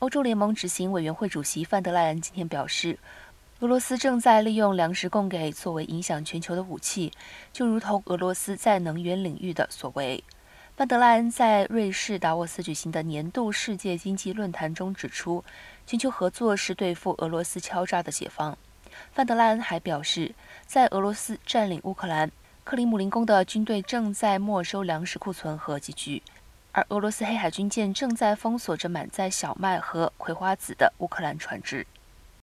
欧洲联盟执行委员会主席范德莱恩今天表示，俄罗斯正在利用粮食供给作为影响全球的武器，就如同俄罗斯在能源领域的所为。范德莱恩在瑞士达沃斯举行的年度世界经济论坛中指出，全球合作是对付俄罗斯敲诈的解放。范德莱恩还表示，在俄罗斯占领乌克兰，克里姆林宫的军队正在没收粮食库存和积聚，而俄罗斯黑海军舰正在封锁着满载小麦和葵花籽的乌克兰船只。